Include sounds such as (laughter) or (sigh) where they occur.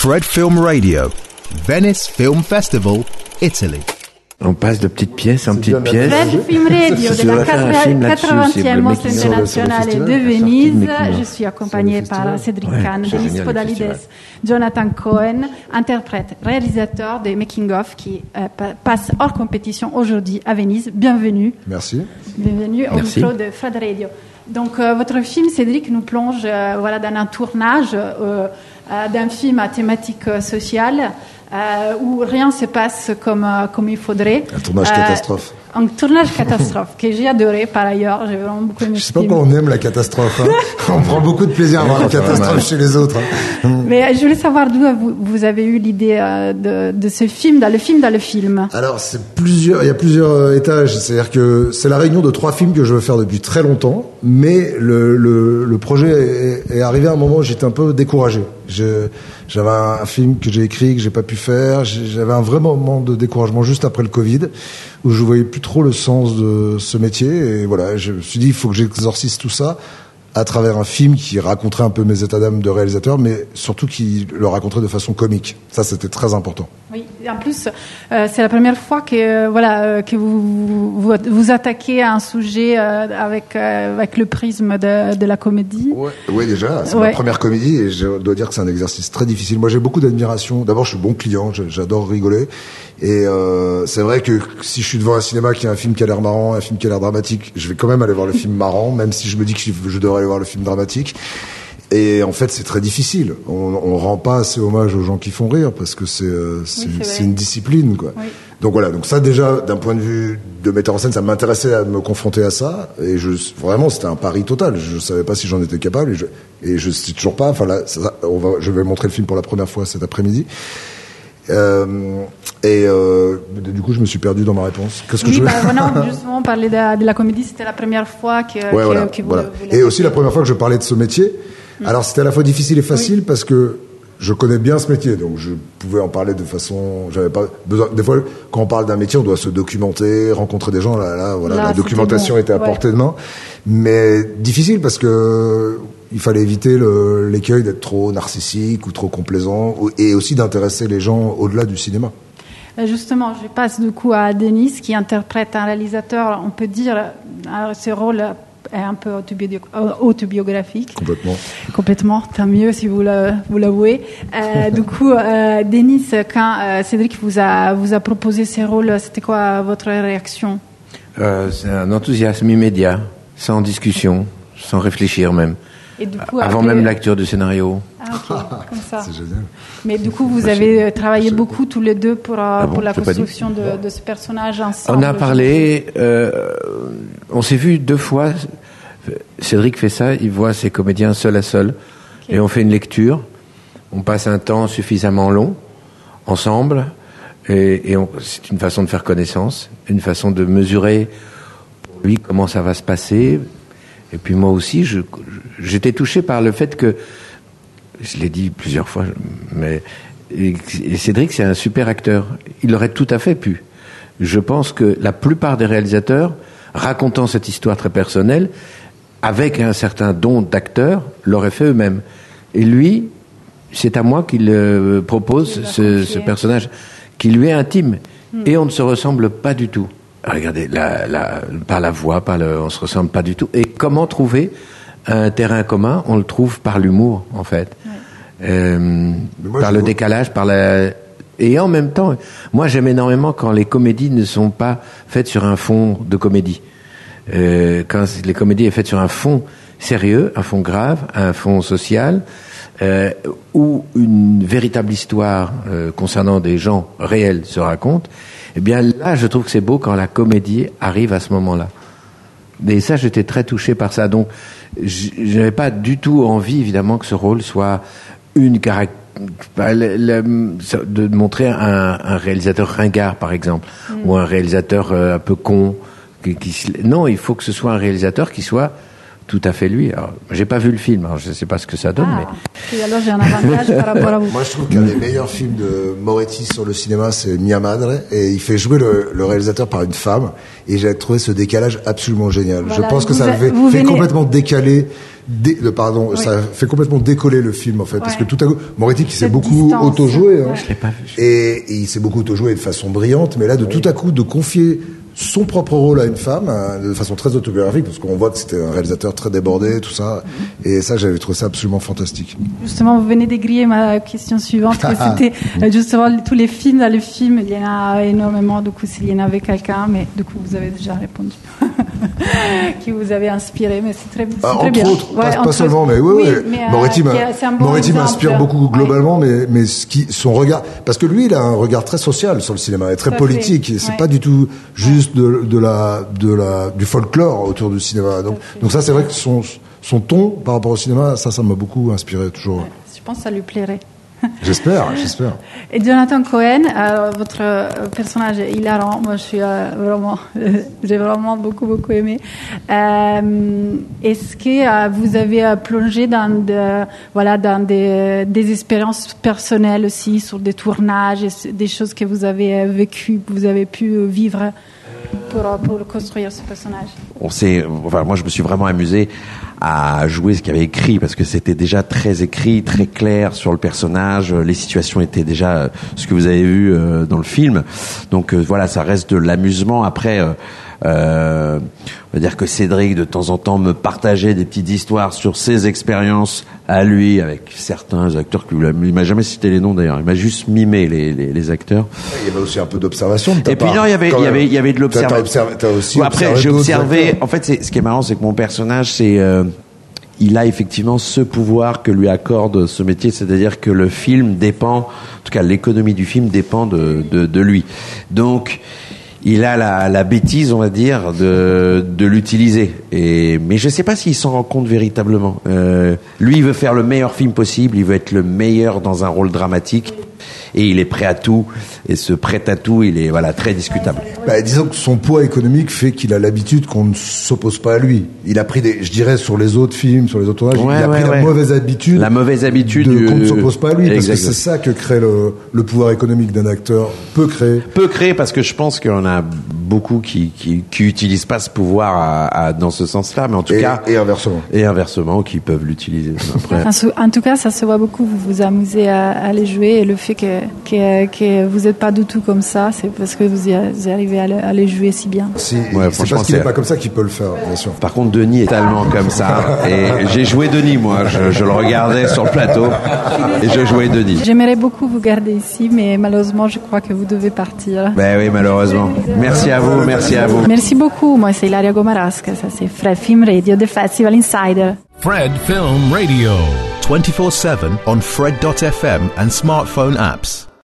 Fred Film Radio, Venice Film Festival, Italy. On passe de petite pièce en petite pièce. Fred Film Radio de la va faire un film là-dessus, c'est 80e le Mostre making of sur le internationale de Venise. Je suis accompagnée par Cédric Ouais, Kahn, Denis Podalides. Jonathan Cohen, interprète, réalisateur des Making of qui euh, pa- passe hors compétition aujourd'hui à Venise. Bienvenue. Merci. Bienvenue au Merci. micro de Fred Radio. Donc, euh, votre film, Cédric, nous plonge euh, voilà, dans un tournage d'un film à thématique euh, sociale euh, où rien se passe comme, euh, comme il faudrait. Un tournage Euh, catastrophe. Un tournage catastrophe que j'ai adoré par ailleurs. J'ai vraiment beaucoup aimé Je sais pas pourquoi on aime la catastrophe. hein. (laughs) on prend beaucoup de plaisir à voir la catastrophe chez les autres. hein. (laughs) Mais euh, je voulais savoir d'où vous, vous avez eu l'idée euh, de, de ce film, dans le film, dans le film. Alors, c'est plusieurs, il y a plusieurs euh, étages. C'est-à-dire que c'est la réunion de trois films que je veux faire depuis très longtemps, mais le, le, le projet est, est arrivé à un moment où j'étais un peu découragé. J'avais un film que j'ai écrit que j'ai pas pu faire. J'avais un vrai moment de découragement juste après le Covid, où je voyais plus trop le sens de ce métier. Et voilà, je me suis dit, il faut que j'exorcise tout ça à travers un film qui raconterait un peu mes états d'âme de réalisateur, mais surtout qui le raconterait de façon comique. Ça, c'était très important. Oui, en plus, euh, c'est la première fois que, euh, voilà, euh, que vous, vous vous attaquez à un sujet euh, avec, euh, avec le prisme de, de la comédie. Ouais déjà, c'est Ouais. ma première comédie et je dois dire que c'est un exercice très difficile. Moi, j'ai beaucoup d'admiration. D'abord, je suis bon client, j'adore rigoler. Et euh, c'est vrai que si je suis devant un cinéma qui a un film qui a l'air marrant, un film qui a l'air dramatique, je vais quand même aller voir le film marrant, même si je me dis que je devrais aller voir le film dramatique. Et en fait, c'est très difficile. On, on rend pas assez hommage aux gens qui font rire parce que c'est euh, c'est une discipline, quoi. Oui. Donc voilà. Donc ça, déjà, d'un point de vue de metteur en scène, ça m'intéressait à me confronter à ça. Et je vraiment, c'était un pari total. Je savais pas si j'en étais capable et je et je sais toujours pas. Enfin là, ça- on va, je vais montrer le film pour la première fois cet après-midi. Euh, et euh, du coup, je me suis perdu dans ma réponse. Qu'est-ce que Oui, je bah, (laughs) voilà, justement, parler de, la- de la comédie, c'était la première fois que, Ouais, que, voilà, que vous, voilà. vous Et aussi la première fois que je parlais de ce métier. Alors c'était à la fois difficile et facile parce que je connais bien ce métier, donc je pouvais en parler de façon. J'avais pas besoin. Des fois, quand on parle d'un métier, on doit se documenter, rencontrer des gens. Là, là, voilà, Là, la documentation bon. était à Ouais. portée de main, mais difficile parce que il fallait éviter l'écueil d'être trop narcissique ou trop complaisant, et aussi d'intéresser les gens au-delà du cinéma. Euh, Justement, je passe du coup à Denis qui interprète un réalisateur, on peut dire, euh, ce rôle un peu euh, autobiographique. Complètement. Complètement, tant mieux si vous la- vous l'avouez. Euh, (laughs) du coup, euh, Denis, quand euh, Cédric vous a, vous a proposé ces rôles, c'était quoi votre réaction? Euh, c'est un enthousiasme immédiat, sans discussion, sans réfléchir même. Et du coup, Avant après- même la lecture du scénario. Ah, ok, comme ça. C'est génial. Mais du coup, vous avez travaillé beaucoup tous les deux pour, euh, Ah bon, pour la construction de, de ce personnage ensemble. On a parlé, euh, on s'est vu deux fois. Cédric fait ça, il voit ses comédiens seul à seul. Et on fait une lecture. On passe un temps suffisamment long, ensemble. Et, et c'est une façon de faire connaissance, une façon de mesurer pour lui comment ça va se passer. Et puis moi aussi, je- j'étais touché par le fait que, je l'ai dit plusieurs fois, mais et- et Cédric, c'est un super acteur. Il aurait tout à fait pu. Je pense que la plupart des réalisateurs, racontant cette histoire très personnelle, avec un certain don d'acteur, l'auraient fait eux-mêmes. Et lui, c'est à moi qu'il euh, propose ce, personnage qui lui est intime. Et on ne se ressemble pas du tout. Regardez, la, la, par la voix, par le, on se ressemble pas du tout. Et comment trouver un terrain commun? On le trouve par l'humour, en fait. Euh, moi, par le vois- décalage, par la... Et en même temps, moi j'aime énormément quand les comédies ne sont pas faites sur un fond de comédie. Euh, quand les comédies est faite sur un fond sérieux, un fond grave, un fond social, euh, où une véritable histoire euh, concernant des gens réels se raconte, eh bien là, je trouve que c'est beau quand la comédie arrive à ce moment-là. Et ça, j'étais très touché par ça. Donc, je n'avais pas du tout envie, évidemment, que ce rôle soit une caractéristique de montrer un, un réalisateur ringard, par exemple, ou un réalisateur euh, un peu con. Qui, qui se- non, il faut que ce soit un réalisateur qui soit tout à fait lui. J'ai pas vu le film, alors je sais pas ce que ça donne, Ah, mais et alors j'ai un avantage par rapport à vous. (laughs) Moi, je trouve qu'un des meilleurs films de Moretti sur le cinéma, c'est Mia Madre, et il fait jouer le, le réalisateur par une femme, et j'ai trouvé ce décalage absolument génial. Voilà, je pense que ça a- fait, vous fait venez- complètement décaler, dé- euh, pardon, Oui. ça fait complètement décoller le film en fait, parce que tout à coup, Moretti qui s'est beaucoup auto-joué, hein, Ouais. je l'ai pas vu. et, et il s'est beaucoup auto-joué de façon brillante, mais là, de tout à coup, de confier son propre rôle à une femme, hein, de façon très autobiographique, parce qu'on voit que c'était un réalisateur très débordé, tout ça, et ça, j'avais trouvé ça absolument fantastique. Justement, vous venez dégriller ma question suivante, que (laughs) c'était euh, justement tous les films. Dans les films, il y en a énormément. Du coup, s'il y en avait quelqu'un, mais du coup, vous avez déjà répondu, (laughs) qui vous avez inspiré. Mais c'est très, Ah, très entre bien. autres, Ouais, pas, seulement, mais oui, Oui, oui. euh, Moretti bon exemple. m'inspire beaucoup globalement, mais, mais ce qui, son regard, parce que lui, il a un regard très social sur le cinéma, et très politique. C'est pas du tout juste de, de la, de la, du folklore autour du cinéma. Donc, donc ça, c'est vrai que son, son ton par rapport au cinéma, ça, ça m'a beaucoup inspiré toujours. Je pense que ça lui plairait. (laughs) J'espère, j'espère. Et Jonathan Cohen, euh, votre euh, personnage est hilarant. Moi, je suis euh, vraiment, (laughs) j'ai vraiment beaucoup beaucoup aimé. Est-ce que vous avez plongé dans de, voilà dans des, des expériences personnelles aussi sur des tournages, des choses que vous avez vécues, que vous avez pu vivre? Pour, euh, pour construire ce personnage on s'est, enfin moi je me suis vraiment amusé à jouer ce qu'il avait écrit parce que c'était déjà très écrit, très clair sur le personnage. Les situations étaient déjà euh, ce que vous avez vu euh, dans le film. Donc voilà, ça reste de l'amusement. Après, euh, on va dire que Cédric de temps en temps me partageait des petites histoires sur ses expériences à lui avec certains acteurs que il m'a jamais cité les noms d'ailleurs. Il m'a juste mimé les, les, les acteurs. Il y avait aussi un peu d'observation Et puis non, il y avait, il y avait, il y avait de l'observation. Ouais, Après, j'ai observé. En fait, ce qui est marrant, c'est que mon personnage, c'est, euh, il a effectivement ce pouvoir que lui accorde ce métier, c'est-à-dire que le film dépend, en tout cas, l'économie du film dépend de, de, de lui. Donc. Il a la, la bêtise, on va dire, de, de l'utiliser. Et mais je sais pas s'il s'en rend compte véritablement. Euh, lui, il veut faire le meilleur film possible. Il veut être le meilleur dans un rôle dramatique. Et il est prêt à tout. Et ce prêt à tout, il est voilà très discutable. Bah, disons que son poids économique fait qu'il a l'habitude qu'on ne s'oppose pas à lui. Il a pris des, je dirais, sur les autres films, sur les autres tournages, Ouais, il a ouais, pris ouais. la mauvaise habitude. La mauvaise habitude de- du- qu'on ne s'oppose pas à lui, parce que c'est ça que crée le, le pouvoir économique d'un acteur. Peut créer. Peut créer parce que je pense qu'il y en a beaucoup qui qui, qui utilisent pas ce pouvoir à, à- dans ce sens-là, mais en tout Et, cas et inversement. et inversement qui peuvent l'utiliser. (laughs) Après, Enfin, sou- en tout cas, ça se voit beaucoup. Vous vous amusez à, à les jouer et le fait que, que, que vous n'êtes pas du tout comme ça, c'est parce que vous, y arrivez à, le- à les jouer si bien. Si, Ouais, c'est franchement, parce qu'il c'est- n'est pas comme ça qu'il peut le faire, bien sûr. Par contre, Denis est tellement comme ça. (laughs) Et j'ai joué Denis, moi. Je, je le regardais sur le plateau et je jouais Denis. J'aimerais beaucoup vous garder ici, mais malheureusement, je crois que vous devez partir. Ben oui, malheureusement. Merci à vous, merci à vous. Merci beaucoup. Moi, c'est Ilaria Gomarasca. Ça, c'est Fred Film Radio, The Festival Insider. Fred Film Radio. 24 7 on Fred.fm and smartphone apps.